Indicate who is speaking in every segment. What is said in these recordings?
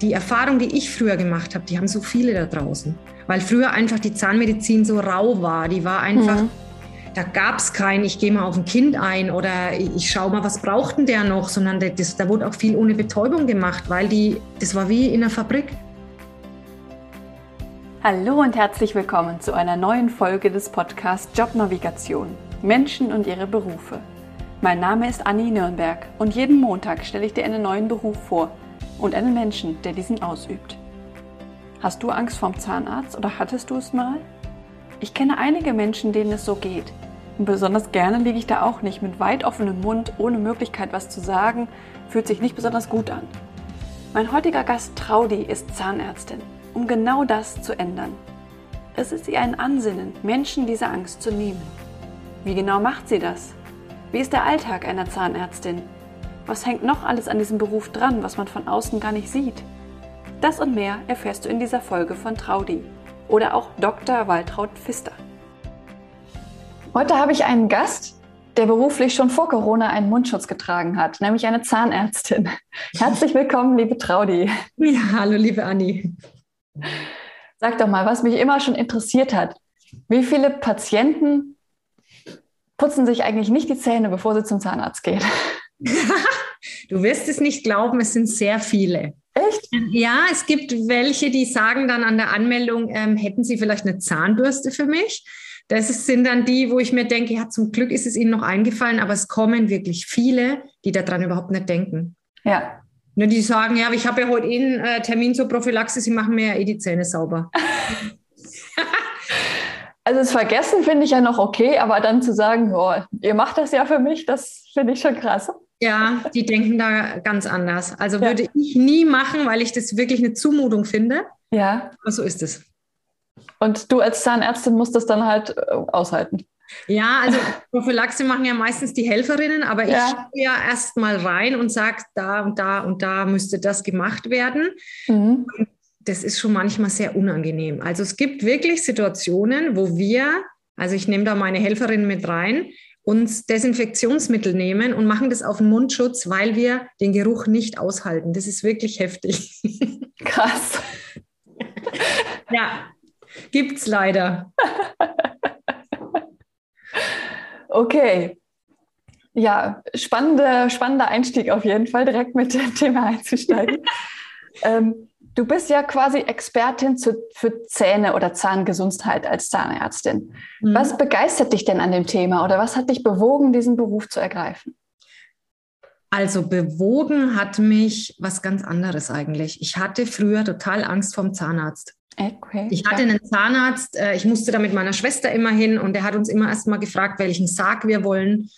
Speaker 1: die Erfahrung, die ich früher gemacht habe, die haben so viele da draußen. Weil früher einfach die Zahnmedizin so rau war. Die war einfach, mhm. da gab es kein, ich gehe mal auf ein Kind ein oder ich schaue mal, was braucht denn der noch, sondern das, da wurde auch viel ohne Betäubung gemacht, weil die, das war wie in einer Fabrik.
Speaker 2: Hallo und herzlich willkommen zu einer neuen Folge des Podcasts Jobnavigation. Menschen und ihre Berufe. Mein Name ist Anni Nürnberg und jeden Montag stelle ich dir einen neuen Beruf vor – und einen Menschen, der diesen ausübt. Hast du Angst vorm Zahnarzt oder hattest du es mal? Ich kenne einige Menschen, denen es so geht. Und besonders gerne liege ich da auch nicht mit weit offenem Mund, ohne Möglichkeit was zu sagen, fühlt sich nicht besonders gut an. Mein heutiger Gast Traudi ist Zahnärztin, um genau das zu ändern. Es ist ihr ein Ansinnen, Menschen diese Angst zu nehmen. Wie genau macht sie das? Wie ist der Alltag einer Zahnärztin? Was hängt noch alles an diesem Beruf dran, was man von außen gar nicht sieht? Das und mehr erfährst du in dieser Folge von Traudi oder auch Dr. Waltraud Pfister. Heute habe ich einen Gast, der beruflich schon vor Corona einen Mundschutz getragen hat, nämlich eine Zahnärztin. Herzlich willkommen, liebe Traudi.
Speaker 1: Ja, hallo, liebe Anni.
Speaker 2: Sag doch mal, was mich immer schon interessiert hat. Wie viele Patienten putzen sich eigentlich nicht die Zähne, bevor sie zum Zahnarzt gehen?
Speaker 1: du wirst es nicht glauben, es sind sehr viele.
Speaker 2: Echt?
Speaker 1: Ja, es gibt welche, die sagen dann an der Anmeldung, ähm, hätten Sie vielleicht eine Zahnbürste für mich? Das sind dann die, wo ich mir denke, ja, zum Glück ist es Ihnen noch eingefallen, aber es kommen wirklich viele, die daran überhaupt nicht denken.
Speaker 2: Ja.
Speaker 1: Nur die sagen, ja, ich habe ja heute eh einen äh, Termin zur Prophylaxe, Sie machen mir ja eh die Zähne sauber.
Speaker 2: Also das Vergessen finde ich ja noch okay, aber dann zu sagen, oh, ihr macht das ja für mich, das finde ich schon krass.
Speaker 1: Ja, die denken da ganz anders. Also ja. würde ich nie machen, weil ich das wirklich eine Zumutung finde.
Speaker 2: Ja.
Speaker 1: Aber so ist es.
Speaker 2: Und du als Zahnärztin musst das dann halt äh, aushalten.
Speaker 1: Ja, also Prophylaxe machen ja meistens die Helferinnen, aber ich ja. schaue ja erst mal rein und sage, da und da und da müsste das gemacht werden. Mhm. Das ist schon manchmal sehr unangenehm. Also es gibt wirklich Situationen, wo wir, also ich nehme da meine Helferinnen mit rein, uns Desinfektionsmittel nehmen und machen das auf den Mundschutz, weil wir den Geruch nicht aushalten. Das ist wirklich heftig.
Speaker 2: Krass.
Speaker 1: ja, gibt's leider.
Speaker 2: okay. Ja, spannende, spannender Einstieg auf jeden Fall, direkt mit dem Thema einzusteigen. ähm, Du bist ja quasi Expertin zu, für Zähne oder Zahngesundheit als Zahnärztin. Mhm. Was begeistert dich denn an dem Thema oder was hat dich bewogen, diesen Beruf zu ergreifen?
Speaker 1: Also bewogen hat mich was ganz anderes eigentlich. Ich hatte früher total Angst vom Zahnarzt. Okay, ich hatte einen Zahnarzt, äh, ich musste da mit meiner Schwester immer hin und der hat uns immer erst mal gefragt, welchen Sarg wir wollen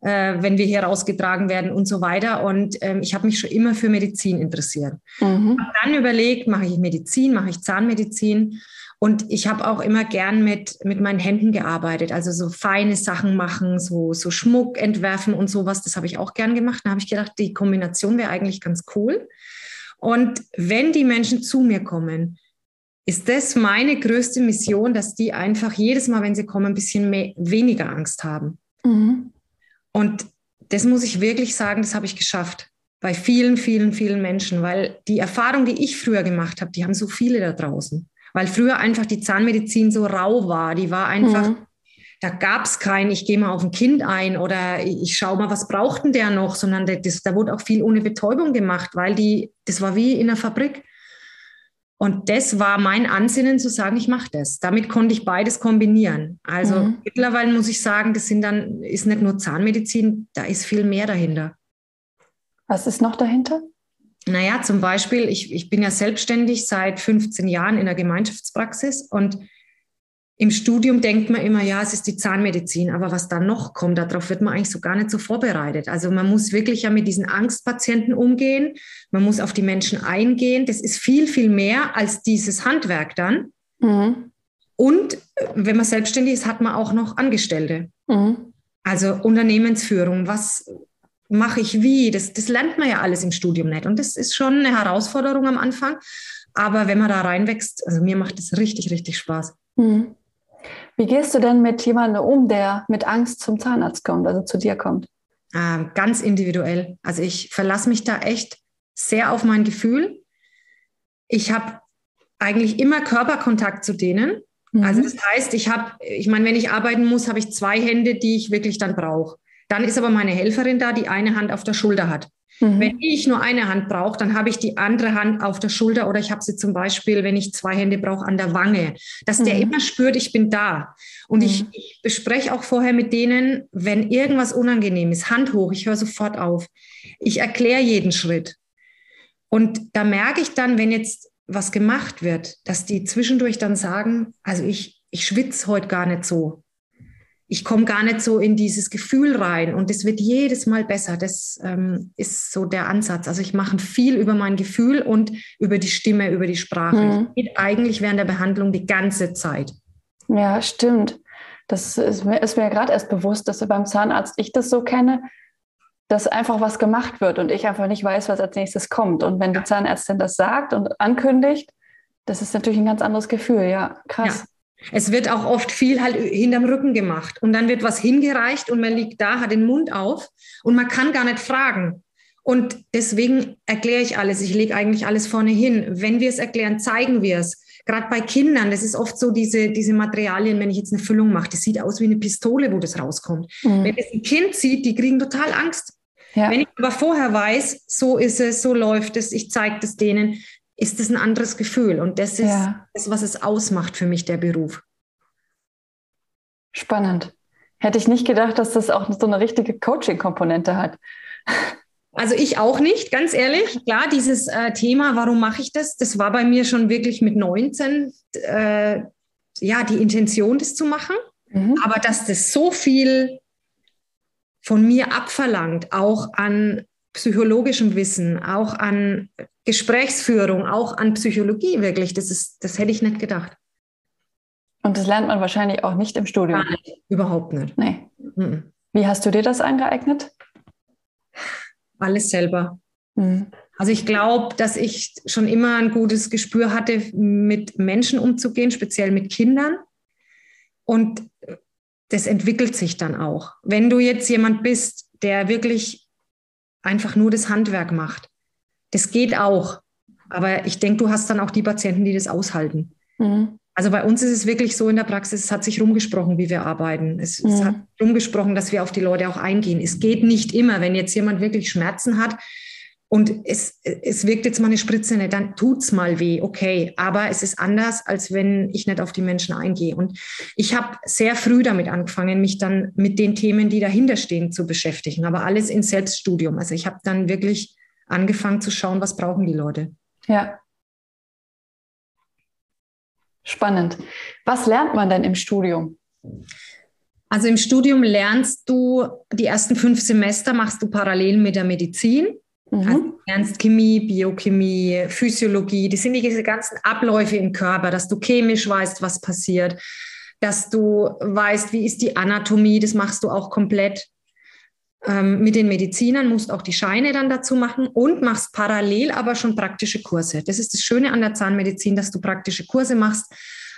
Speaker 1: äh, wenn wir hier rausgetragen werden und so weiter. Und ähm, ich habe mich schon immer für Medizin interessiert. Mhm. Habe dann überlegt, mache ich Medizin, mache ich Zahnmedizin. Und ich habe auch immer gern mit, mit meinen Händen gearbeitet, also so feine Sachen machen, so, so Schmuck entwerfen und sowas. Das habe ich auch gern gemacht. Da habe ich gedacht, die Kombination wäre eigentlich ganz cool. Und wenn die Menschen zu mir kommen, ist das meine größte Mission, dass die einfach jedes Mal, wenn sie kommen, ein bisschen mehr, weniger Angst haben. Mhm. Und das muss ich wirklich sagen, das habe ich geschafft. Bei vielen, vielen, vielen Menschen, weil die Erfahrung, die ich früher gemacht habe, die haben so viele da draußen. Weil früher einfach die Zahnmedizin so rau war. Die war einfach, mhm. da gab es kein, ich gehe mal auf ein Kind ein oder ich schaue mal, was braucht denn der noch, sondern das, da wurde auch viel ohne Betäubung gemacht, weil die, das war wie in einer Fabrik. Und das war mein Ansinnen zu sagen, ich mache das. Damit konnte ich beides kombinieren. Also mhm. mittlerweile muss ich sagen, das sind dann, ist nicht nur Zahnmedizin, da ist viel mehr dahinter.
Speaker 2: Was ist noch dahinter?
Speaker 1: Naja, zum Beispiel, ich, ich bin ja selbstständig seit 15 Jahren in der Gemeinschaftspraxis und im Studium denkt man immer, ja, es ist die Zahnmedizin, aber was da noch kommt, darauf wird man eigentlich so gar nicht so vorbereitet. Also man muss wirklich ja mit diesen Angstpatienten umgehen, man muss auf die Menschen eingehen. Das ist viel, viel mehr als dieses Handwerk dann. Mhm. Und äh, wenn man selbstständig ist, hat man auch noch Angestellte. Mhm. Also Unternehmensführung, was mache ich wie? Das, das lernt man ja alles im Studium nicht. Und das ist schon eine Herausforderung am Anfang. Aber wenn man da reinwächst, also mir macht das richtig, richtig Spaß. Mhm.
Speaker 2: Wie gehst du denn mit jemandem um, der mit Angst zum Zahnarzt kommt, also zu dir kommt?
Speaker 1: Ähm, ganz individuell. Also ich verlasse mich da echt sehr auf mein Gefühl. ich habe eigentlich immer Körperkontakt zu denen. Mhm. Also das heißt, ich habe, ich meine, wenn ich arbeiten muss, habe ich zwei Hände, die ich wirklich dann brauche. Dann ist aber meine Helferin da, die eine Hand auf der Schulter hat. Mhm. Wenn ich nur eine Hand brauche, dann habe ich die andere Hand auf der Schulter oder ich habe sie zum Beispiel, wenn ich zwei Hände brauche, an der Wange, dass mhm. der immer spürt, ich bin da. Und mhm. ich, ich bespreche auch vorher mit denen, wenn irgendwas unangenehm ist, Hand hoch, ich höre sofort auf. Ich erkläre jeden Schritt. Und da merke ich dann, wenn jetzt was gemacht wird, dass die zwischendurch dann sagen, also ich, ich schwitze heute gar nicht so ich komme gar nicht so in dieses Gefühl rein und es wird jedes Mal besser. Das ähm, ist so der Ansatz. Also ich mache viel über mein Gefühl und über die Stimme, über die Sprache. Mhm. geht eigentlich während der Behandlung die ganze Zeit.
Speaker 2: Ja, stimmt. Das ist mir, ist mir gerade erst bewusst, dass beim Zahnarzt ich das so kenne, dass einfach was gemacht wird und ich einfach nicht weiß, was als nächstes kommt. Und wenn die Zahnärztin das sagt und ankündigt, das ist natürlich ein ganz anderes Gefühl. Ja, krass. Ja.
Speaker 1: Es wird auch oft viel halt hinterm Rücken gemacht und dann wird was hingereicht und man liegt da, hat den Mund auf und man kann gar nicht fragen. Und deswegen erkläre ich alles. Ich lege eigentlich alles vorne hin. Wenn wir es erklären, zeigen wir es. Gerade bei Kindern, das ist oft so diese, diese Materialien, wenn ich jetzt eine Füllung mache, das sieht aus wie eine Pistole, wo das rauskommt. Mhm. Wenn es ein Kind sieht, die kriegen total Angst. Ja. Wenn ich aber vorher weiß, so ist es, so läuft es, ich zeige das denen, ist es ein anderes Gefühl. Und das ist ja. das, was es ausmacht für mich, der Beruf.
Speaker 2: Spannend. Hätte ich nicht gedacht, dass das auch so eine richtige Coaching-Komponente hat.
Speaker 1: Also ich auch nicht, ganz ehrlich. Klar, dieses äh, Thema, warum mache ich das, das war bei mir schon wirklich mit 19, äh, ja, die Intention, das zu machen. Mhm. Aber dass das so viel von mir abverlangt, auch an psychologischem Wissen, auch an Gesprächsführung, auch an Psychologie wirklich. Das, ist, das hätte ich nicht gedacht.
Speaker 2: Und das lernt man wahrscheinlich auch nicht im Studium.
Speaker 1: Nicht, überhaupt nicht.
Speaker 2: Nee. Mhm. Wie hast du dir das angeeignet?
Speaker 1: Alles selber. Mhm. Also ich glaube, dass ich schon immer ein gutes Gespür hatte, mit Menschen umzugehen, speziell mit Kindern. Und das entwickelt sich dann auch. Wenn du jetzt jemand bist, der wirklich einfach nur das Handwerk macht. Das geht auch. Aber ich denke, du hast dann auch die Patienten, die das aushalten. Mhm. Also bei uns ist es wirklich so in der Praxis, es hat sich rumgesprochen, wie wir arbeiten. Es, mhm. es hat rumgesprochen, dass wir auf die Leute auch eingehen. Es geht nicht immer, wenn jetzt jemand wirklich Schmerzen hat, und es, es wirkt jetzt mal eine Spritze nicht, dann tut's mal weh, okay. Aber es ist anders, als wenn ich nicht auf die Menschen eingehe. Und ich habe sehr früh damit angefangen, mich dann mit den Themen, die dahinter stehen, zu beschäftigen. Aber alles in Selbststudium. Also ich habe dann wirklich angefangen zu schauen, was brauchen die Leute.
Speaker 2: Ja. Spannend. Was lernt man denn im Studium?
Speaker 1: Also im Studium lernst du die ersten fünf Semester, machst du parallel mit der Medizin. Mhm. Also lernst Chemie, Biochemie, Physiologie, das sind diese ganzen Abläufe im Körper, dass du chemisch weißt, was passiert, dass du weißt, wie ist die Anatomie, das machst du auch komplett. Ähm, mit den Medizinern musst auch die Scheine dann dazu machen und machst parallel aber schon praktische Kurse. Das ist das Schöne an der Zahnmedizin, dass du praktische Kurse machst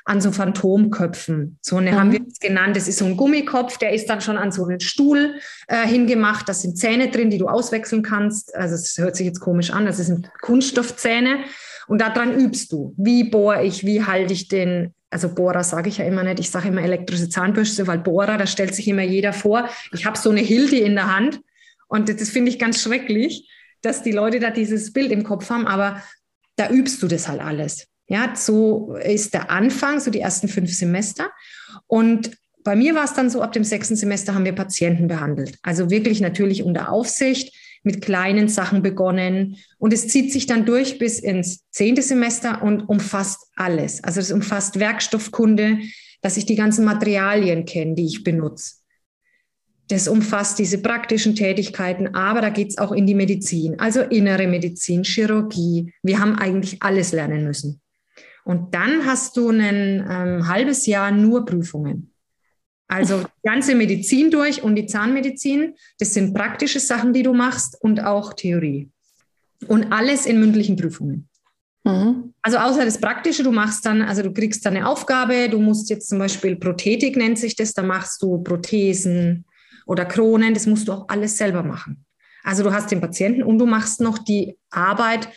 Speaker 1: an so Phantomköpfen. So eine mhm. haben wir es genannt. Das ist so ein Gummikopf, der ist dann schon an so einen Stuhl äh, hingemacht. Da sind Zähne drin, die du auswechseln kannst. Also es hört sich jetzt komisch an. Das sind Kunststoffzähne. Und daran übst du. Wie bohre ich? Wie halte ich den? Also Bohrer sage ich ja immer nicht. Ich sage immer elektrische Zahnbürste, weil Bohrer, da stellt sich immer jeder vor. Ich habe so eine Hilde in der Hand. Und das finde ich ganz schrecklich, dass die Leute da dieses Bild im Kopf haben. Aber da übst du das halt alles. Ja, so ist der Anfang, so die ersten fünf Semester. Und bei mir war es dann so, ab dem sechsten Semester haben wir Patienten behandelt. Also wirklich natürlich unter Aufsicht, mit kleinen Sachen begonnen. Und es zieht sich dann durch bis ins zehnte Semester und umfasst alles. Also es umfasst Werkstoffkunde, dass ich die ganzen Materialien kenne, die ich benutze. Das umfasst diese praktischen Tätigkeiten, aber da geht es auch in die Medizin, also innere Medizin, Chirurgie. Wir haben eigentlich alles lernen müssen. Und dann hast du ein ähm, halbes Jahr nur Prüfungen. Also die ganze Medizin durch und die Zahnmedizin, das sind praktische Sachen, die du machst und auch Theorie. Und alles in mündlichen Prüfungen. Mhm. Also außer das Praktische, du machst dann, also du kriegst dann eine Aufgabe, du musst jetzt zum Beispiel Prothetik nennt sich das, da machst du Prothesen oder Kronen, das musst du auch alles selber machen. Also du hast den Patienten und du machst noch die Arbeit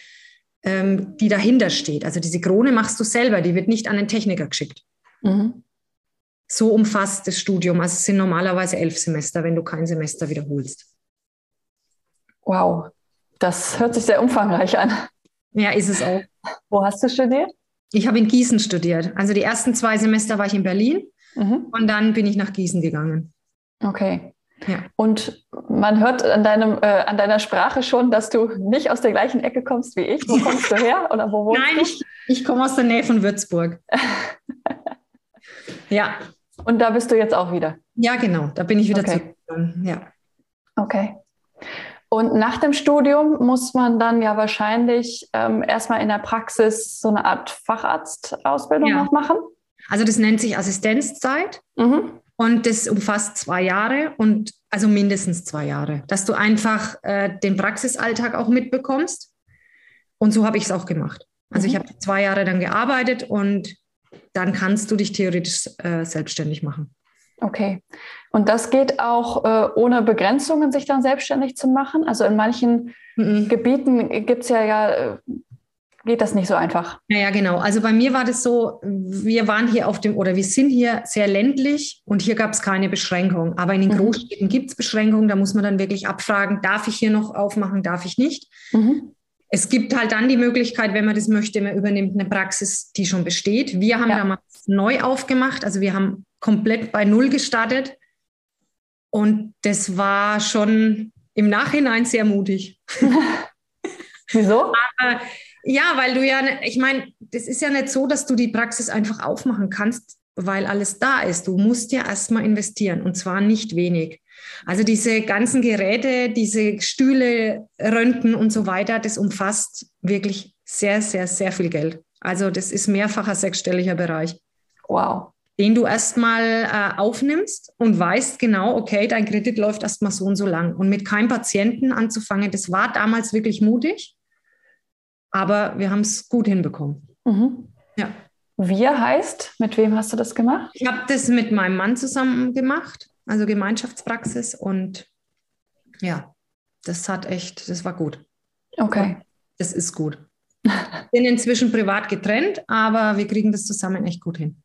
Speaker 1: ähm, die dahinter steht. Also diese Krone machst du selber, die wird nicht an den Techniker geschickt. Mhm. So umfasst das Studium. Also es sind normalerweise elf Semester, wenn du kein Semester wiederholst.
Speaker 2: Wow, das hört sich sehr umfangreich an.
Speaker 1: Ja, ist es auch.
Speaker 2: Wo hast du studiert?
Speaker 1: Ich habe in Gießen studiert. Also die ersten zwei Semester war ich in Berlin mhm. und dann bin ich nach Gießen gegangen.
Speaker 2: Okay. Ja. Und man hört an, deinem, äh, an deiner Sprache schon, dass du nicht aus der gleichen Ecke kommst wie ich. Wo kommst du her oder wo wohnst
Speaker 1: Nein, du? ich, ich komme aus der Nähe von Würzburg.
Speaker 2: ja. Und da bist du jetzt auch wieder?
Speaker 1: Ja, genau. Da bin ich wieder
Speaker 2: okay. zurück. Ja. Okay. Und nach dem Studium muss man dann ja wahrscheinlich ähm, erstmal in der Praxis so eine Art Facharztausbildung ja. noch machen.
Speaker 1: Also das nennt sich Assistenzzeit. Mhm. Und das umfasst zwei Jahre und also mindestens zwei Jahre, dass du einfach äh, den Praxisalltag auch mitbekommst. Und so habe ich es auch gemacht. Also mhm. ich habe zwei Jahre dann gearbeitet und dann kannst du dich theoretisch äh, selbstständig machen.
Speaker 2: Okay. Und das geht auch äh, ohne Begrenzungen, sich dann selbstständig zu machen? Also in manchen mhm. Gebieten gibt es ja, ja äh, geht das nicht so einfach.
Speaker 1: Ja, ja, genau. Also bei mir war das so, wir waren hier auf dem, oder wir sind hier sehr ländlich und hier gab es keine Beschränkung. Aber in den mhm. Großstädten gibt es Beschränkungen, da muss man dann wirklich abfragen, darf ich hier noch aufmachen, darf ich nicht. Mhm. Es gibt halt dann die Möglichkeit, wenn man das möchte, man übernimmt eine Praxis, die schon besteht. Wir haben ja. damals neu aufgemacht, also wir haben komplett bei Null gestartet. Und das war schon im Nachhinein sehr mutig.
Speaker 2: Wieso?
Speaker 1: Aber ja, weil du ja, ich meine, das ist ja nicht so, dass du die Praxis einfach aufmachen kannst, weil alles da ist. Du musst ja erstmal investieren und zwar nicht wenig. Also diese ganzen Geräte, diese Stühle, Röntgen und so weiter, das umfasst wirklich sehr, sehr, sehr viel Geld. Also das ist mehrfacher sechsstelliger Bereich.
Speaker 2: Wow.
Speaker 1: Den du erstmal äh, aufnimmst und weißt genau, okay, dein Kredit läuft erstmal so und so lang. Und mit keinem Patienten anzufangen, das war damals wirklich mutig. Aber wir haben es gut hinbekommen.
Speaker 2: Mhm. Ja. Wir heißt, mit wem hast du das gemacht?
Speaker 1: Ich habe das mit meinem Mann zusammen gemacht, also Gemeinschaftspraxis. Und ja, das hat echt, das war gut.
Speaker 2: Okay.
Speaker 1: Das ist gut. Bin inzwischen privat getrennt, aber wir kriegen das zusammen echt gut hin.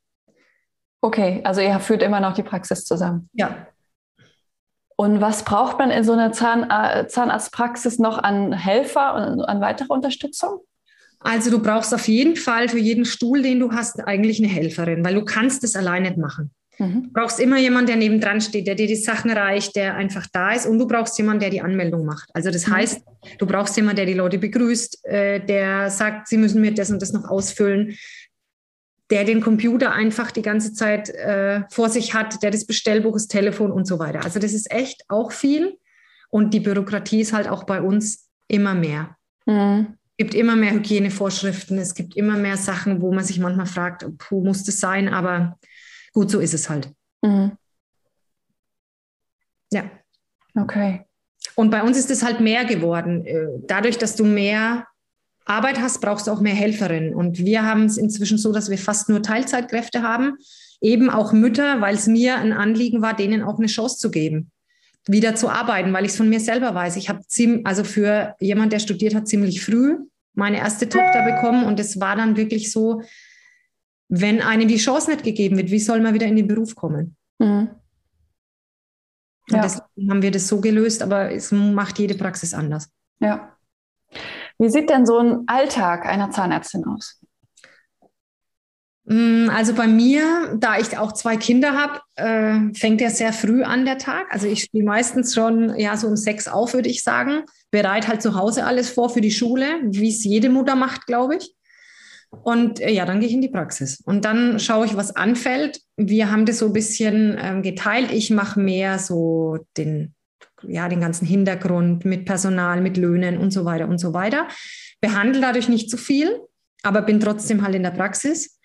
Speaker 2: Okay, also ihr führt immer noch die Praxis zusammen.
Speaker 1: Ja,
Speaker 2: und was braucht man in so einer Zahn, äh, Zahnarztpraxis noch an Helfer und an weitere Unterstützung?
Speaker 1: Also du brauchst auf jeden Fall für jeden Stuhl, den du hast, eigentlich eine Helferin, weil du kannst es allein nicht machen. Mhm. Du brauchst immer jemanden, der nebendran steht, der dir die Sachen reicht, der einfach da ist und du brauchst jemanden, der die Anmeldung macht. Also das mhm. heißt, du brauchst jemanden, der die Leute begrüßt, äh, der sagt, sie müssen mir das und das noch ausfüllen der den Computer einfach die ganze Zeit äh, vor sich hat, der das Bestellbuch, das Telefon und so weiter. Also das ist echt auch viel. Und die Bürokratie ist halt auch bei uns immer mehr. Mhm. Es gibt immer mehr Hygienevorschriften, es gibt immer mehr Sachen, wo man sich manchmal fragt, puh, muss das sein? Aber gut, so ist es halt. Mhm. Ja.
Speaker 2: Okay.
Speaker 1: Und bei uns ist es halt mehr geworden. Äh, dadurch, dass du mehr Arbeit hast, brauchst du auch mehr Helferinnen. Und wir haben es inzwischen so, dass wir fast nur Teilzeitkräfte haben, eben auch Mütter, weil es mir ein Anliegen war, denen auch eine Chance zu geben, wieder zu arbeiten, weil ich es von mir selber weiß. Ich habe also für jemand, der studiert hat, ziemlich früh meine erste Tochter bekommen und es war dann wirklich so, wenn einem die Chance nicht gegeben wird, wie soll man wieder in den Beruf kommen? Mhm. Ja. deswegen haben wir das so gelöst, aber es macht jede Praxis anders.
Speaker 2: Ja. Wie sieht denn so ein Alltag einer Zahnärztin aus?
Speaker 1: Mm, also bei mir, da ich auch zwei Kinder habe, äh, fängt er sehr früh an der Tag. Also ich spiele meistens schon ja so um sechs auf, würde ich sagen. Bereite halt zu Hause alles vor für die Schule, wie es jede Mutter macht, glaube ich. Und äh, ja, dann gehe ich in die Praxis. Und dann schaue ich, was anfällt. Wir haben das so ein bisschen ähm, geteilt. Ich mache mehr so den ja, den ganzen Hintergrund mit Personal, mit Löhnen und so weiter und so weiter. Behandle dadurch nicht zu viel, aber bin trotzdem halt in der Praxis.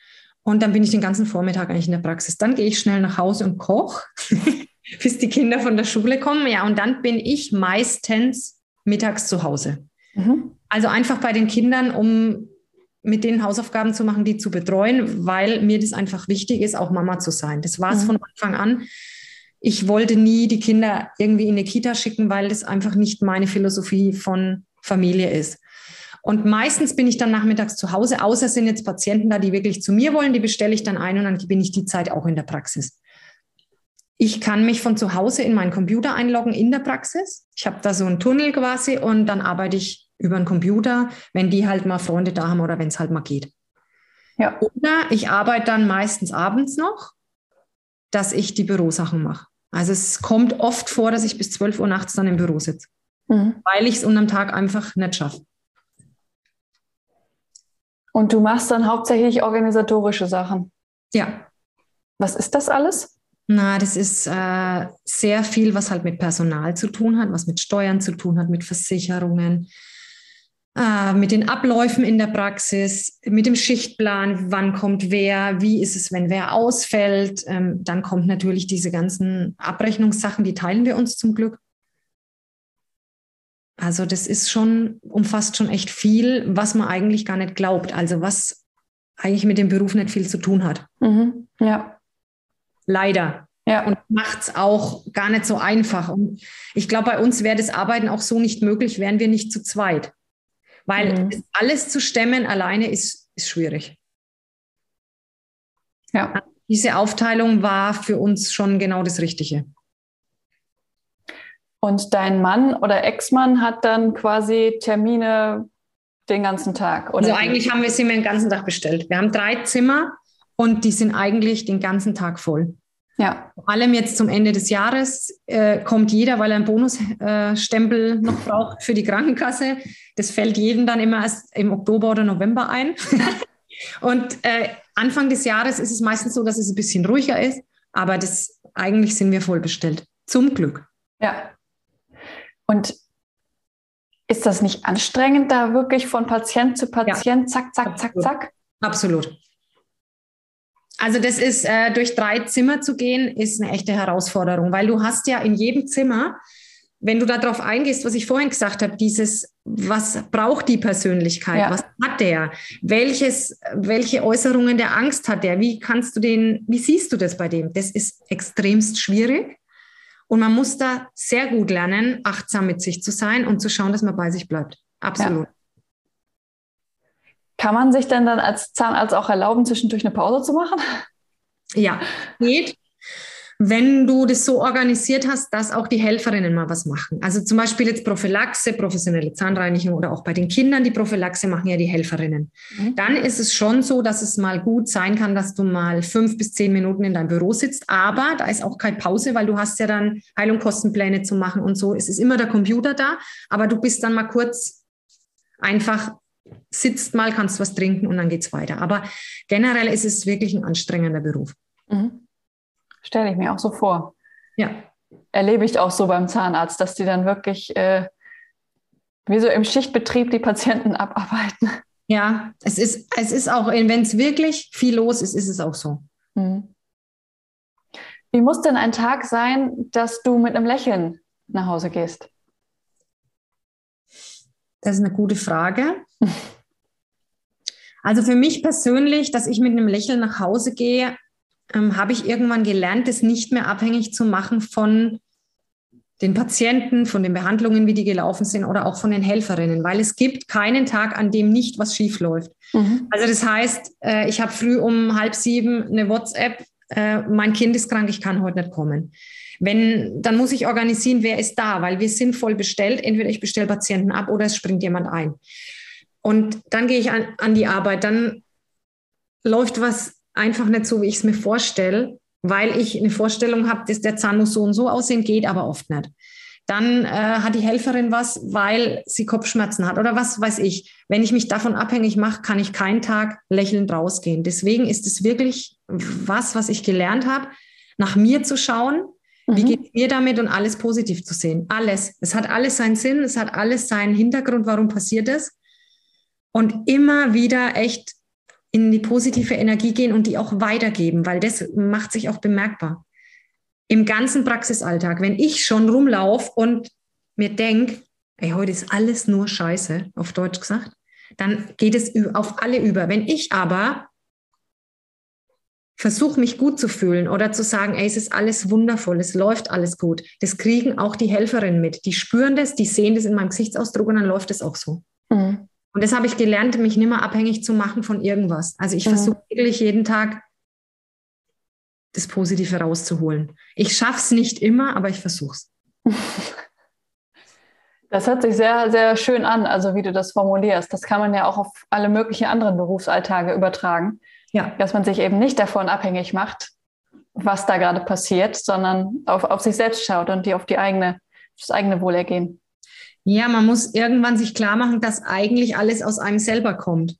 Speaker 1: Und dann bin ich den ganzen Vormittag eigentlich in der Praxis. Dann gehe ich schnell nach Hause und koche, bis die Kinder von der Schule kommen. Ja, und dann bin ich meistens mittags zu Hause. Mhm. Also einfach bei den Kindern, um mit denen Hausaufgaben zu machen, die zu betreuen, weil mir das einfach wichtig ist, auch Mama zu sein. Das war es mhm. von Anfang an ich wollte nie die Kinder irgendwie in eine Kita schicken, weil das einfach nicht meine Philosophie von Familie ist. Und meistens bin ich dann nachmittags zu Hause, außer sind jetzt Patienten da, die wirklich zu mir wollen, die bestelle ich dann ein und dann bin ich die Zeit auch in der Praxis. Ich kann mich von zu Hause in meinen Computer einloggen in der Praxis. Ich habe da so einen Tunnel quasi und dann arbeite ich über einen Computer, wenn die halt mal Freunde da haben oder wenn es halt mal geht. Ja. Oder ich arbeite dann meistens abends noch, dass ich die Bürosachen mache. Also es kommt oft vor, dass ich bis 12 Uhr nachts dann im Büro sitze, mhm. weil ich es unterm Tag einfach nicht schaffe.
Speaker 2: Und du machst dann hauptsächlich organisatorische Sachen?
Speaker 1: Ja.
Speaker 2: Was ist das alles?
Speaker 1: Na, das ist äh, sehr viel, was halt mit Personal zu tun hat, was mit Steuern zu tun hat, mit Versicherungen, äh, mit den Abläufen in der Praxis, mit dem Schichtplan, wann kommt wer, wie ist es, wenn wer ausfällt. Ähm, dann kommt natürlich diese ganzen Abrechnungssachen, die teilen wir uns zum Glück. Also das ist schon, umfasst schon echt viel, was man eigentlich gar nicht glaubt. Also was eigentlich mit dem Beruf nicht viel zu tun hat.
Speaker 2: Mhm. Ja.
Speaker 1: Leider. Ja. Und macht es auch gar nicht so einfach. Und ich glaube, bei uns wäre das Arbeiten auch so nicht möglich, wären wir nicht zu zweit. Weil mhm. alles zu stemmen alleine ist, ist schwierig. Ja. Diese Aufteilung war für uns schon genau das Richtige.
Speaker 2: Und dein Mann oder Ex-Mann hat dann quasi Termine den ganzen Tag,
Speaker 1: oder? Also eigentlich haben wir sie den ganzen Tag bestellt. Wir haben drei Zimmer und die sind eigentlich den ganzen Tag voll. Ja. Vor allem jetzt zum Ende des Jahres äh, kommt jeder, weil er einen Bonusstempel äh, noch braucht für die Krankenkasse. Das fällt jedem dann immer erst im Oktober oder November ein. und äh, Anfang des Jahres ist es meistens so, dass es ein bisschen ruhiger ist, aber das eigentlich sind wir voll bestellt. Zum Glück.
Speaker 2: Ja. Und ist das nicht anstrengend, da wirklich von Patient zu Patient, ja. zack, zack, zack, zack?
Speaker 1: Absolut. Also das ist, äh, durch drei Zimmer zu gehen, ist eine echte Herausforderung, weil du hast ja in jedem Zimmer, wenn du darauf eingehst, was ich vorhin gesagt habe, dieses, was braucht die Persönlichkeit, ja. was hat der, welches, welche Äußerungen der Angst hat der, wie kannst du den, wie siehst du das bei dem? Das ist extremst schwierig und man muss da sehr gut lernen, achtsam mit sich zu sein und zu schauen, dass man bei sich bleibt. Absolut. Ja.
Speaker 2: Kann man sich denn dann als Zahnarzt auch erlauben, zwischendurch eine Pause zu machen?
Speaker 1: Ja, geht. Wenn du das so organisiert hast, dass auch die Helferinnen mal was machen. Also zum Beispiel jetzt Prophylaxe, professionelle Zahnreinigung oder auch bei den Kindern die Prophylaxe machen ja die Helferinnen. Mhm. Dann ist es schon so, dass es mal gut sein kann, dass du mal fünf bis zehn Minuten in deinem Büro sitzt. Aber da ist auch keine Pause, weil du hast ja dann Heil- und Kostenpläne zu machen und so. Es ist immer der Computer da, aber du bist dann mal kurz einfach sitzt mal, kannst was trinken und dann geht es weiter. Aber generell ist es wirklich ein anstrengender Beruf.
Speaker 2: Mhm. Stelle ich mir auch so vor.
Speaker 1: Ja.
Speaker 2: Erlebe ich auch so beim Zahnarzt, dass die dann wirklich äh, wie so im Schichtbetrieb die Patienten abarbeiten.
Speaker 1: Ja, es ist, es ist auch, wenn es wirklich viel los ist, ist es auch so. Mhm.
Speaker 2: Wie muss denn ein Tag sein, dass du mit einem Lächeln nach Hause gehst?
Speaker 1: Das ist eine gute Frage. Also für mich persönlich, dass ich mit einem Lächeln nach Hause gehe, ähm, habe ich irgendwann gelernt, das nicht mehr abhängig zu machen von den Patienten, von den Behandlungen, wie die gelaufen sind oder auch von den Helferinnen, weil es gibt keinen Tag, an dem nicht was schief läuft. Mhm. Also das heißt, äh, ich habe früh um halb sieben eine WhatsApp, äh, mein Kind ist krank, ich kann heute nicht kommen. Wenn, dann muss ich organisieren, wer ist da, weil wir sind voll bestellt. Entweder ich bestelle Patienten ab oder es springt jemand ein. Und dann gehe ich an, an die Arbeit. Dann läuft was einfach nicht so, wie ich es mir vorstelle, weil ich eine Vorstellung habe, dass der Zahn muss so und so aussehen, geht aber oft nicht. Dann äh, hat die Helferin was, weil sie Kopfschmerzen hat oder was weiß ich. Wenn ich mich davon abhängig mache, kann ich keinen Tag lächelnd rausgehen. Deswegen ist es wirklich was, was ich gelernt habe, nach mir zu schauen wie mhm. geht es mir damit und alles positiv zu sehen? Alles. Es hat alles seinen Sinn, es hat alles seinen Hintergrund, warum passiert es. Und immer wieder echt in die positive Energie gehen und die auch weitergeben, weil das macht sich auch bemerkbar. Im ganzen Praxisalltag, wenn ich schon rumlaufe und mir denke, ey, heute ist alles nur Scheiße, auf Deutsch gesagt, dann geht es auf alle über. Wenn ich aber versuche mich gut zu fühlen oder zu sagen, ey, es ist alles wundervoll, es läuft alles gut. Das kriegen auch die Helferinnen mit. Die spüren das, die sehen das in meinem Gesichtsausdruck und dann läuft es auch so. Mhm. Und das habe ich gelernt, mich nicht mehr abhängig zu machen von irgendwas. Also ich mhm. versuche wirklich jeden Tag das Positive rauszuholen. Ich schaffe es nicht immer, aber ich versuche es.
Speaker 2: Das hört sich sehr, sehr schön an, also wie du das formulierst. Das kann man ja auch auf alle möglichen anderen Berufsalltage übertragen. Ja. Dass man sich eben nicht davon abhängig macht, was da gerade passiert, sondern auf, auf sich selbst schaut und die auf die eigene, das eigene Wohlergehen.
Speaker 1: Ja, man muss irgendwann sich klar machen, dass eigentlich alles aus einem selber kommt.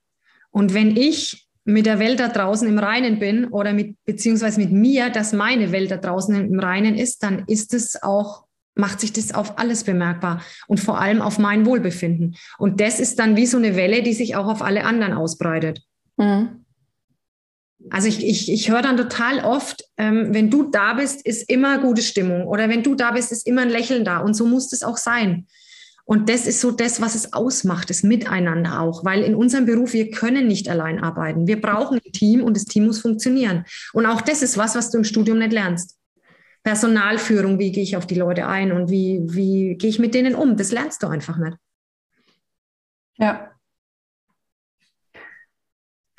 Speaker 1: Und wenn ich mit der Welt da draußen im Reinen bin oder mit, beziehungsweise mit mir, dass meine Welt da draußen im Reinen ist, dann ist es auch, macht sich das auf alles bemerkbar und vor allem auf mein Wohlbefinden. Und das ist dann wie so eine Welle, die sich auch auf alle anderen ausbreitet. Mhm. Also ich, ich, ich höre dann total oft, ähm, wenn du da bist, ist immer gute Stimmung oder wenn du da bist, ist immer ein Lächeln da und so muss es auch sein. Und das ist so das, was es ausmacht, das Miteinander auch, weil in unserem Beruf, wir können nicht allein arbeiten. Wir brauchen ein Team und das Team muss funktionieren. Und auch das ist was, was du im Studium nicht lernst. Personalführung, wie gehe ich auf die Leute ein und wie, wie gehe ich mit denen um, das lernst du einfach nicht.
Speaker 2: Ja,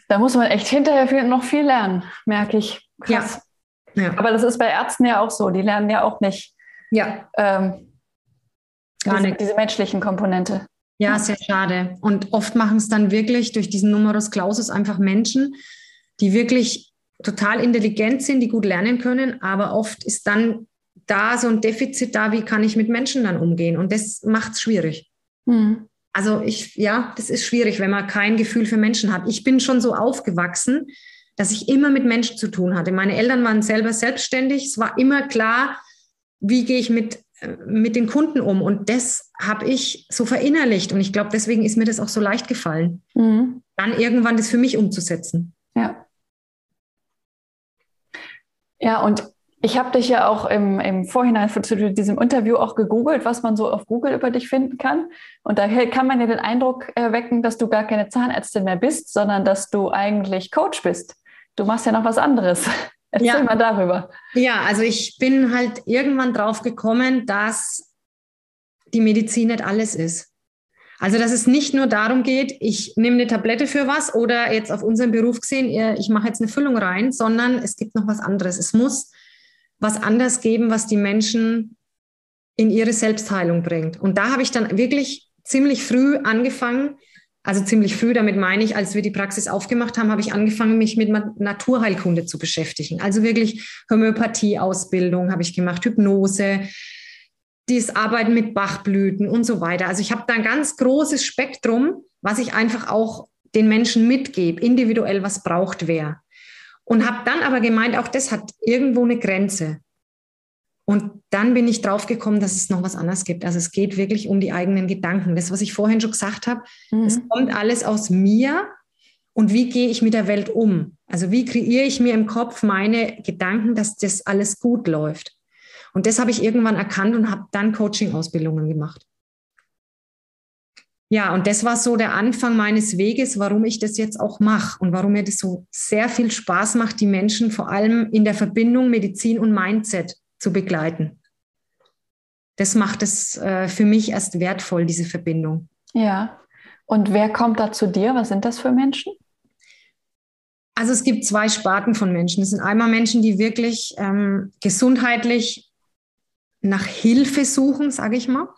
Speaker 2: da muss man echt hinterher noch viel lernen, merke ich. Krass. Ja. ja. Aber das ist bei Ärzten ja auch so. Die lernen ja auch nicht. Ja. Ähm, Gar diese, nicht. diese menschlichen Komponente.
Speaker 1: Ja, sehr schade. Und oft machen es dann wirklich durch diesen Numerus Clausus einfach Menschen, die wirklich total intelligent sind, die gut lernen können, aber oft ist dann da so ein Defizit da, wie kann ich mit Menschen dann umgehen? Und das macht es schwierig. Mhm. Also ich, ja, das ist schwierig, wenn man kein Gefühl für Menschen hat. Ich bin schon so aufgewachsen, dass ich immer mit Menschen zu tun hatte. Meine Eltern waren selber selbstständig. Es war immer klar, wie gehe ich mit, äh, mit den Kunden um. Und das habe ich so verinnerlicht. Und ich glaube, deswegen ist mir das auch so leicht gefallen, mhm. dann irgendwann das für mich umzusetzen.
Speaker 2: Ja. Ja, und ich habe dich ja auch im, im Vorhinein zu diesem Interview auch gegoogelt, was man so auf Google über dich finden kann. Und da kann man ja den Eindruck erwecken, dass du gar keine Zahnärztin mehr bist, sondern dass du eigentlich Coach bist. Du machst ja noch was anderes. Erzähl ja. mal darüber.
Speaker 1: Ja, also ich bin halt irgendwann drauf gekommen, dass die Medizin nicht alles ist. Also, dass es nicht nur darum geht, ich nehme eine Tablette für was oder jetzt auf unseren Beruf gesehen, ich mache jetzt eine Füllung rein, sondern es gibt noch was anderes. Es muss was anders geben, was die Menschen in ihre Selbstheilung bringt. Und da habe ich dann wirklich ziemlich früh angefangen, also ziemlich früh, damit meine ich, als wir die Praxis aufgemacht haben, habe ich angefangen, mich mit Naturheilkunde zu beschäftigen. Also wirklich Homöopathie-Ausbildung habe ich gemacht, Hypnose, das Arbeiten mit Bachblüten und so weiter. Also ich habe da ein ganz großes Spektrum, was ich einfach auch den Menschen mitgebe, individuell, was braucht wer. Und habe dann aber gemeint, auch das hat irgendwo eine Grenze. Und dann bin ich drauf gekommen, dass es noch was anderes gibt. Also es geht wirklich um die eigenen Gedanken. Das, was ich vorhin schon gesagt habe, mhm. es kommt alles aus mir. Und wie gehe ich mit der Welt um? Also wie kreiere ich mir im Kopf meine Gedanken, dass das alles gut läuft? Und das habe ich irgendwann erkannt und habe dann Coaching-Ausbildungen gemacht. Ja, und das war so der Anfang meines Weges, warum ich das jetzt auch mache und warum mir das so sehr viel Spaß macht, die Menschen vor allem in der Verbindung Medizin und Mindset zu begleiten. Das macht es äh, für mich erst wertvoll, diese Verbindung.
Speaker 2: Ja. Und wer kommt da zu dir? Was sind das für Menschen?
Speaker 1: Also es gibt zwei Sparten von Menschen. Es sind einmal Menschen, die wirklich ähm, gesundheitlich nach Hilfe suchen, sage ich mal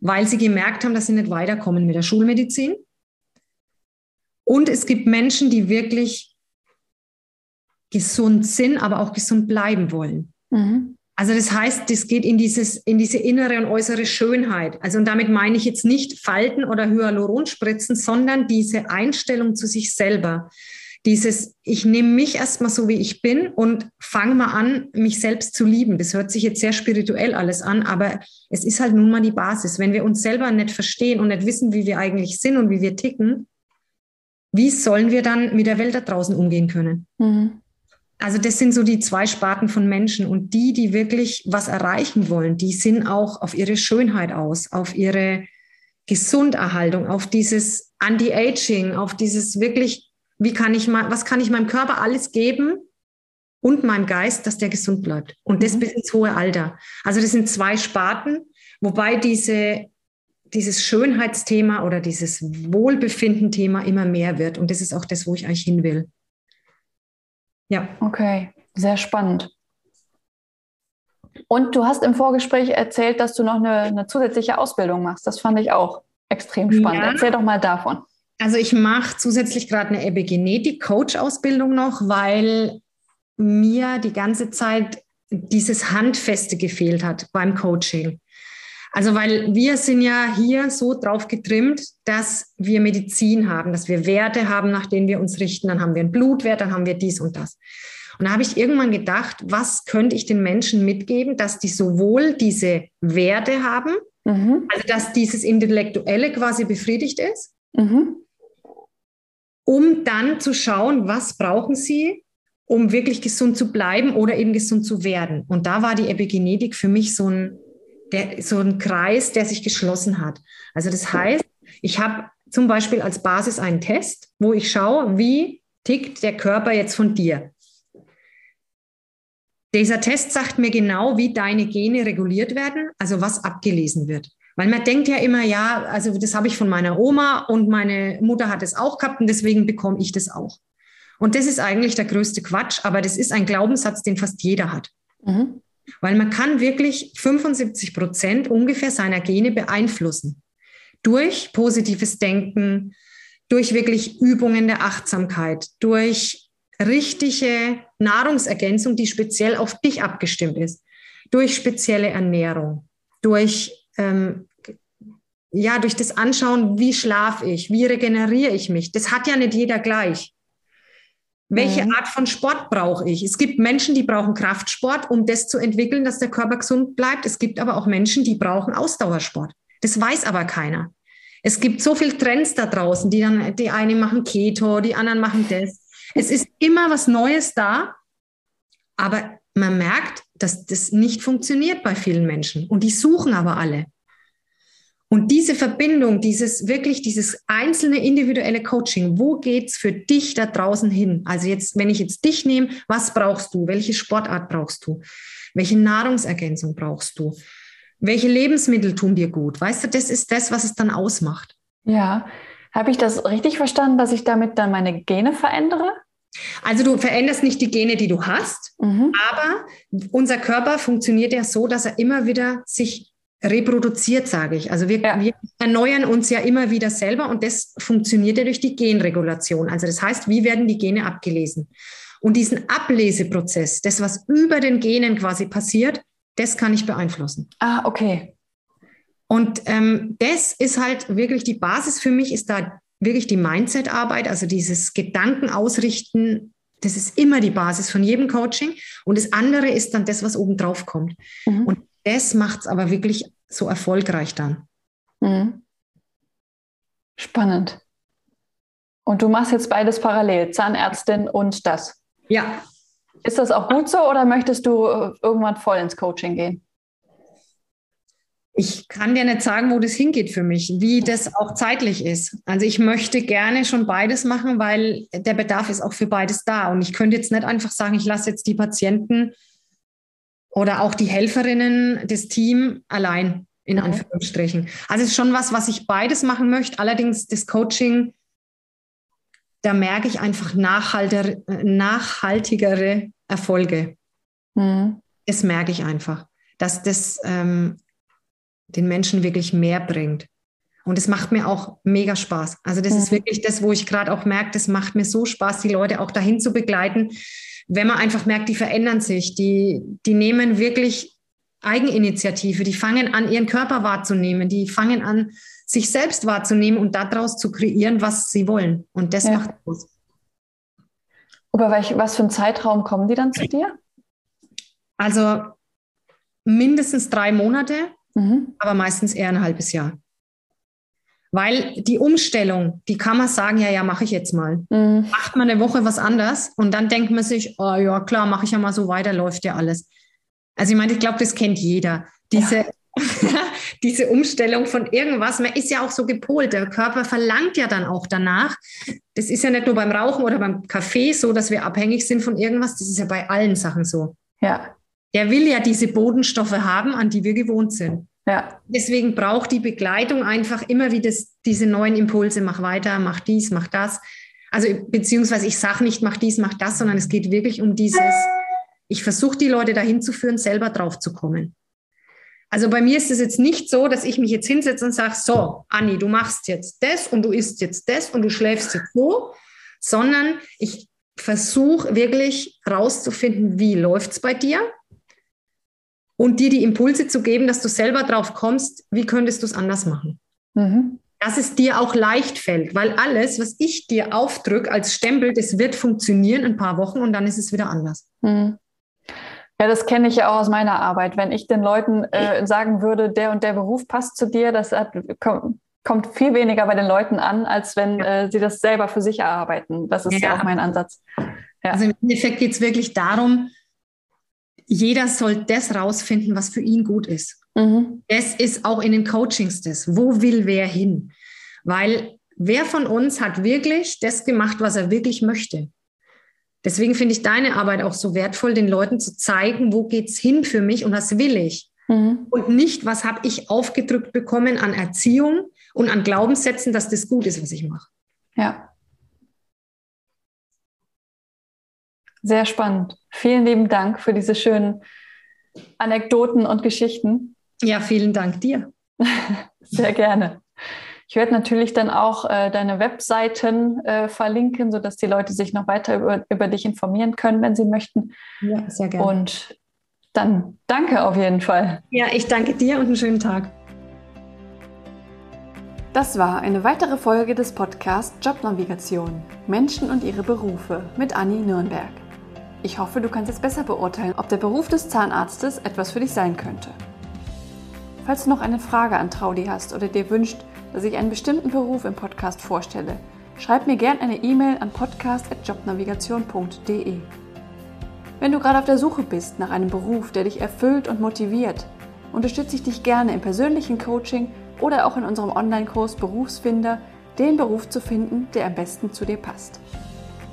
Speaker 1: weil sie gemerkt haben, dass sie nicht weiterkommen mit der Schulmedizin. Und es gibt Menschen, die wirklich gesund sind, aber auch gesund bleiben wollen. Mhm. Also das heißt, das geht in, dieses, in diese innere und äußere Schönheit. Also und damit meine ich jetzt nicht Falten oder Hyaluronspritzen, sondern diese Einstellung zu sich selber dieses, ich nehme mich erstmal so, wie ich bin und fange mal an, mich selbst zu lieben. Das hört sich jetzt sehr spirituell alles an, aber es ist halt nun mal die Basis. Wenn wir uns selber nicht verstehen und nicht wissen, wie wir eigentlich sind und wie wir ticken, wie sollen wir dann mit der Welt da draußen umgehen können? Mhm. Also das sind so die zwei Sparten von Menschen und die, die wirklich was erreichen wollen, die sind auch auf ihre Schönheit aus, auf ihre Gesunderhaltung, auf dieses Anti-Aging, auf dieses wirklich wie kann ich mal, was kann ich meinem Körper alles geben und meinem Geist, dass der gesund bleibt? Und das mhm. bis ins hohe Alter. Also das sind zwei Sparten, wobei diese, dieses Schönheitsthema oder dieses Wohlbefinden-Thema immer mehr wird. Und das ist auch das, wo ich eigentlich hin will.
Speaker 2: Ja. Okay, sehr spannend. Und du hast im Vorgespräch erzählt, dass du noch eine, eine zusätzliche Ausbildung machst. Das fand ich auch extrem spannend. Ja. Erzähl doch mal davon.
Speaker 1: Also ich mache zusätzlich gerade eine Epigenetik-Coach-Ausbildung noch, weil mir die ganze Zeit dieses Handfeste gefehlt hat beim Coaching. Also weil wir sind ja hier so drauf getrimmt, dass wir Medizin haben, dass wir Werte haben, nach denen wir uns richten. Dann haben wir einen Blutwert, dann haben wir dies und das. Und da habe ich irgendwann gedacht, was könnte ich den Menschen mitgeben, dass die sowohl diese Werte haben, mhm. also dass dieses Intellektuelle quasi befriedigt ist, mhm. Um dann zu schauen, was brauchen sie, um wirklich gesund zu bleiben oder eben gesund zu werden. Und da war die Epigenetik für mich so ein, der, so ein Kreis, der sich geschlossen hat. Also das heißt, ich habe zum Beispiel als Basis einen Test, wo ich schaue, wie tickt der Körper jetzt von dir. Dieser Test sagt mir genau, wie deine Gene reguliert werden, also was abgelesen wird. Weil man denkt ja immer, ja, also das habe ich von meiner Oma und meine Mutter hat es auch gehabt und deswegen bekomme ich das auch. Und das ist eigentlich der größte Quatsch, aber das ist ein Glaubenssatz, den fast jeder hat. Mhm. Weil man kann wirklich 75 Prozent ungefähr seiner Gene beeinflussen. Durch positives Denken, durch wirklich Übungen der Achtsamkeit, durch richtige Nahrungsergänzung, die speziell auf dich abgestimmt ist, durch spezielle Ernährung, durch, ähm, ja, durch das Anschauen, wie schlafe ich, wie regeneriere ich mich. Das hat ja nicht jeder gleich. Welche mhm. Art von Sport brauche ich? Es gibt Menschen, die brauchen Kraftsport, um das zu entwickeln, dass der Körper gesund bleibt. Es gibt aber auch Menschen, die brauchen Ausdauersport. Das weiß aber keiner. Es gibt so viele Trends da draußen, die dann, die einen machen Keto, die anderen machen das. Es ist immer was Neues da, aber man merkt, dass das nicht funktioniert bei vielen Menschen. Und die suchen aber alle. Und diese Verbindung, dieses wirklich, dieses einzelne individuelle Coaching, wo geht's für dich da draußen hin? Also jetzt, wenn ich jetzt dich nehme, was brauchst du? Welche Sportart brauchst du? Welche Nahrungsergänzung brauchst du? Welche Lebensmittel tun dir gut? Weißt du, das ist das, was es dann ausmacht.
Speaker 2: Ja. Habe ich das richtig verstanden, dass ich damit dann meine Gene verändere?
Speaker 1: Also du veränderst nicht die Gene, die du hast, mhm. aber unser Körper funktioniert ja so, dass er immer wieder sich reproduziert, sage ich. Also wir, ja. wir, erneuern uns ja immer wieder selber und das funktioniert ja durch die Genregulation. Also das heißt, wie werden die Gene abgelesen? Und diesen Ableseprozess, das, was über den Genen quasi passiert, das kann ich beeinflussen.
Speaker 2: Ah, okay.
Speaker 1: Und ähm, das ist halt wirklich die Basis für mich, ist da wirklich die Mindset-Arbeit, also dieses Gedanken ausrichten, das ist immer die Basis von jedem Coaching. Und das andere ist dann das, was oben drauf kommt. Mhm. Und das macht es aber wirklich so erfolgreich dann. Mhm.
Speaker 2: Spannend. Und du machst jetzt beides parallel, Zahnärztin und das.
Speaker 1: Ja.
Speaker 2: Ist das auch gut so oder möchtest du äh, irgendwann voll ins Coaching gehen?
Speaker 1: Ich kann dir nicht sagen, wo das hingeht für mich, wie das auch zeitlich ist. Also ich möchte gerne schon beides machen, weil der Bedarf ist auch für beides da. Und ich könnte jetzt nicht einfach sagen, ich lasse jetzt die Patienten oder auch die Helferinnen des Teams allein, in Anführungsstrichen. Also es ist schon was, was ich beides machen möchte. Allerdings das Coaching, da merke ich einfach nachhaltigere Erfolge. Mhm. Das merke ich einfach, dass das ähm, den Menschen wirklich mehr bringt. Und es macht mir auch mega Spaß. Also das mhm. ist wirklich das, wo ich gerade auch merke, das macht mir so Spaß, die Leute auch dahin zu begleiten, wenn man einfach merkt, die verändern sich, die, die nehmen wirklich Eigeninitiative, die fangen an, ihren Körper wahrzunehmen, die fangen an, sich selbst wahrzunehmen und daraus zu kreieren, was sie wollen. Und das ja. macht groß.
Speaker 2: Über welch, was für einen Zeitraum kommen die dann zu dir?
Speaker 1: Also mindestens drei Monate, mhm. aber meistens eher ein halbes Jahr. Weil die Umstellung, die kann man sagen, ja, ja, mache ich jetzt mal. Mhm. Macht man eine Woche was anders und dann denkt man sich, oh ja, klar, mache ich ja mal so weiter, läuft ja alles. Also ich meine, ich glaube, das kennt jeder. Diese, ja. diese Umstellung von irgendwas, man ist ja auch so gepolt. Der Körper verlangt ja dann auch danach. Das ist ja nicht nur beim Rauchen oder beim Kaffee so, dass wir abhängig sind von irgendwas. Das ist ja bei allen Sachen so.
Speaker 2: Ja.
Speaker 1: Der will ja diese Bodenstoffe haben, an die wir gewohnt sind. Ja. Deswegen braucht die Begleitung einfach immer wieder diese neuen Impulse, mach weiter, mach dies, mach das. Also beziehungsweise ich sage nicht, mach dies, mach das, sondern es geht wirklich um dieses, ich versuche die Leute dahin zu führen, selber drauf zu kommen. Also bei mir ist es jetzt nicht so, dass ich mich jetzt hinsetze und sage, so, Anni, du machst jetzt das und du isst jetzt das und du schläfst jetzt so, sondern ich versuche wirklich rauszufinden, wie läuft es bei dir und dir die Impulse zu geben, dass du selber drauf kommst, wie könntest du es anders machen. Mhm. Dass es dir auch leicht fällt, weil alles, was ich dir aufdrücke als Stempel, das wird funktionieren ein paar Wochen und dann ist es wieder anders. Mhm.
Speaker 2: Ja, das kenne ich ja auch aus meiner Arbeit. Wenn ich den Leuten äh, sagen würde, der und der Beruf passt zu dir, das hat, kommt, kommt viel weniger bei den Leuten an, als wenn ja. äh, sie das selber für sich erarbeiten. Das ist ja, ja auch mein Ansatz.
Speaker 1: Ja. Also im Endeffekt geht es wirklich darum, jeder soll das rausfinden, was für ihn gut ist. Mhm. Das ist auch in den Coachings das. Wo will wer hin? Weil wer von uns hat wirklich das gemacht, was er wirklich möchte? Deswegen finde ich deine Arbeit auch so wertvoll, den Leuten zu zeigen, wo geht es hin für mich und was will ich. Mhm. Und nicht, was habe ich aufgedrückt bekommen an Erziehung und an Glaubenssätzen, dass das gut ist, was ich mache.
Speaker 2: Ja. Sehr spannend. Vielen lieben Dank für diese schönen Anekdoten und Geschichten.
Speaker 1: Ja, vielen Dank dir.
Speaker 2: Sehr gerne. Ich werde natürlich dann auch äh, deine Webseiten äh, verlinken, sodass die Leute sich noch weiter über, über dich informieren können, wenn sie möchten.
Speaker 1: Ja, sehr gerne.
Speaker 2: Und dann danke auf jeden Fall.
Speaker 1: Ja, ich danke dir und einen schönen Tag.
Speaker 2: Das war eine weitere Folge des Podcasts Jobnavigation Menschen und ihre Berufe mit Anni Nürnberg. Ich hoffe, du kannst jetzt besser beurteilen, ob der Beruf des Zahnarztes etwas für dich sein könnte. Falls du noch eine Frage an Traudi hast oder dir wünscht, dass ich einen bestimmten Beruf im Podcast vorstelle, schreib mir gerne eine E-Mail an podcast.jobnavigation.de. Wenn du gerade auf der Suche bist nach einem Beruf, der dich erfüllt und motiviert, unterstütze ich dich gerne im persönlichen Coaching oder auch in unserem Online-Kurs Berufsfinder, den Beruf zu finden, der am besten zu dir passt.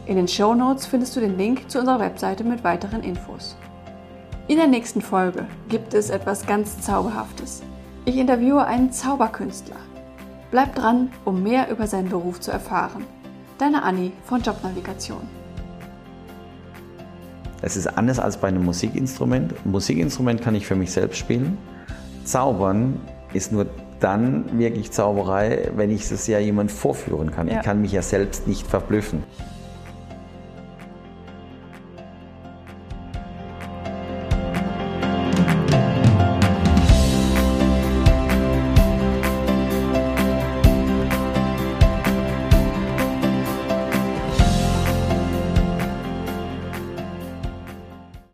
Speaker 2: In den Show Notes findest du den Link zu unserer Webseite mit weiteren Infos. In der nächsten Folge gibt es etwas ganz Zauberhaftes. Ich interviewe einen Zauberkünstler. Bleib dran, um mehr über seinen Beruf zu erfahren. Deine Anni von Jobnavigation.
Speaker 3: Es ist anders als bei einem Musikinstrument. Ein Musikinstrument kann ich für mich selbst spielen. Zaubern ist nur dann wirklich Zauberei, wenn ich es ja jemand vorführen kann. Ja. Ich kann mich ja selbst nicht verblüffen.